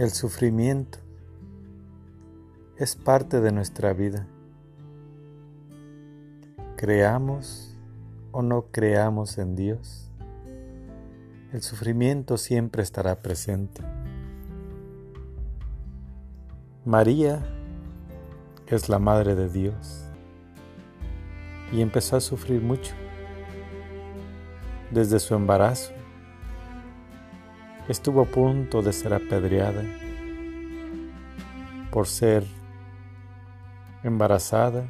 El sufrimiento es parte de nuestra vida. Creamos o no creamos en Dios, el sufrimiento siempre estará presente. María es la Madre de Dios y empezó a sufrir mucho desde su embarazo. Estuvo a punto de ser apedreada por ser embarazada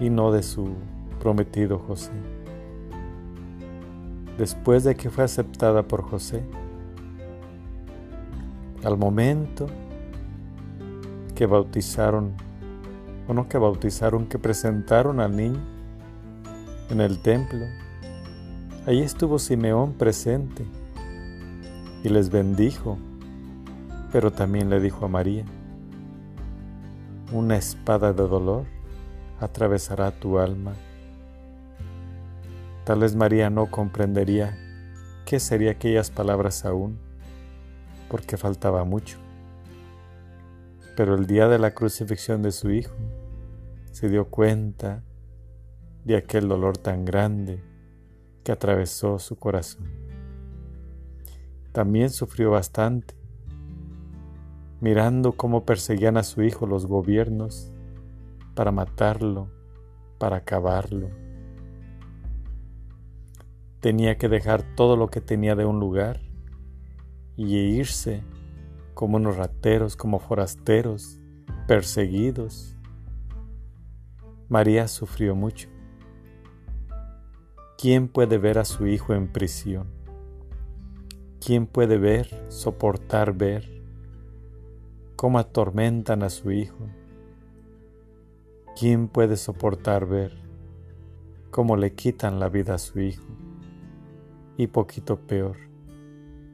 y no de su prometido José. Después de que fue aceptada por José, al momento que bautizaron, o no que bautizaron, que presentaron al niño en el templo, Allí estuvo Simeón presente y les bendijo, pero también le dijo a María, una espada de dolor atravesará tu alma. Tal vez María no comprendería qué serían aquellas palabras aún, porque faltaba mucho. Pero el día de la crucifixión de su hijo, se dio cuenta de aquel dolor tan grande que atravesó su corazón. También sufrió bastante, mirando cómo perseguían a su hijo los gobiernos para matarlo, para acabarlo. Tenía que dejar todo lo que tenía de un lugar y irse como unos rateros, como forasteros, perseguidos. María sufrió mucho. ¿Quién puede ver a su hijo en prisión? ¿Quién puede ver, soportar ver cómo atormentan a su hijo? ¿Quién puede soportar ver cómo le quitan la vida a su hijo? Y poquito peor,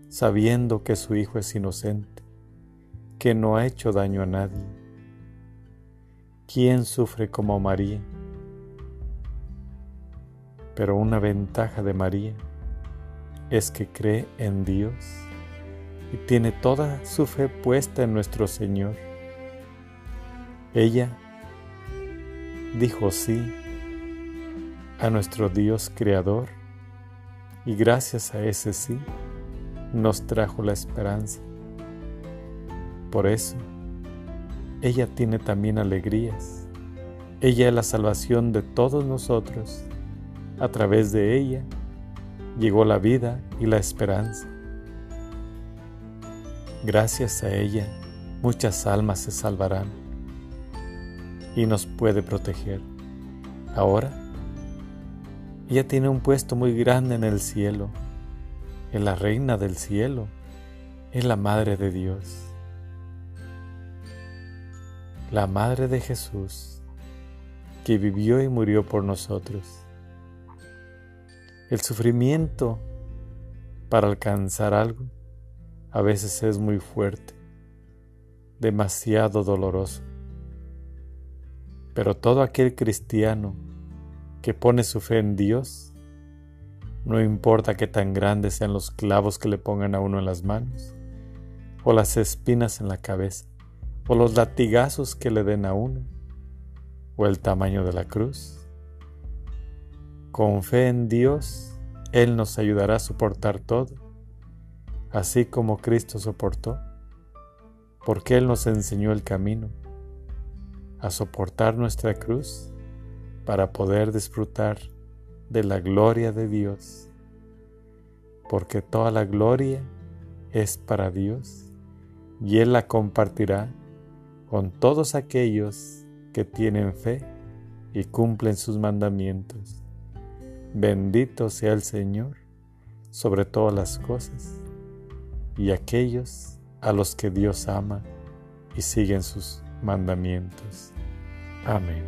sabiendo que su hijo es inocente, que no ha hecho daño a nadie. ¿Quién sufre como María? Pero una ventaja de María es que cree en Dios y tiene toda su fe puesta en nuestro Señor. Ella dijo sí a nuestro Dios Creador y gracias a ese sí nos trajo la esperanza. Por eso, ella tiene también alegrías. Ella es la salvación de todos nosotros a través de ella llegó la vida y la esperanza. Gracias a ella muchas almas se salvarán y nos puede proteger. Ahora, ella tiene un puesto muy grande en el cielo, es la reina del cielo, es la madre de Dios, la madre de Jesús, que vivió y murió por nosotros. El sufrimiento para alcanzar algo a veces es muy fuerte, demasiado doloroso. Pero todo aquel cristiano que pone su fe en Dios, no importa qué tan grandes sean los clavos que le pongan a uno en las manos, o las espinas en la cabeza, o los latigazos que le den a uno, o el tamaño de la cruz, con fe en Dios, Él nos ayudará a soportar todo, así como Cristo soportó, porque Él nos enseñó el camino a soportar nuestra cruz para poder disfrutar de la gloria de Dios, porque toda la gloria es para Dios y Él la compartirá con todos aquellos que tienen fe y cumplen sus mandamientos. Bendito sea el Señor sobre todas las cosas y aquellos a los que Dios ama y siguen sus mandamientos. Amén.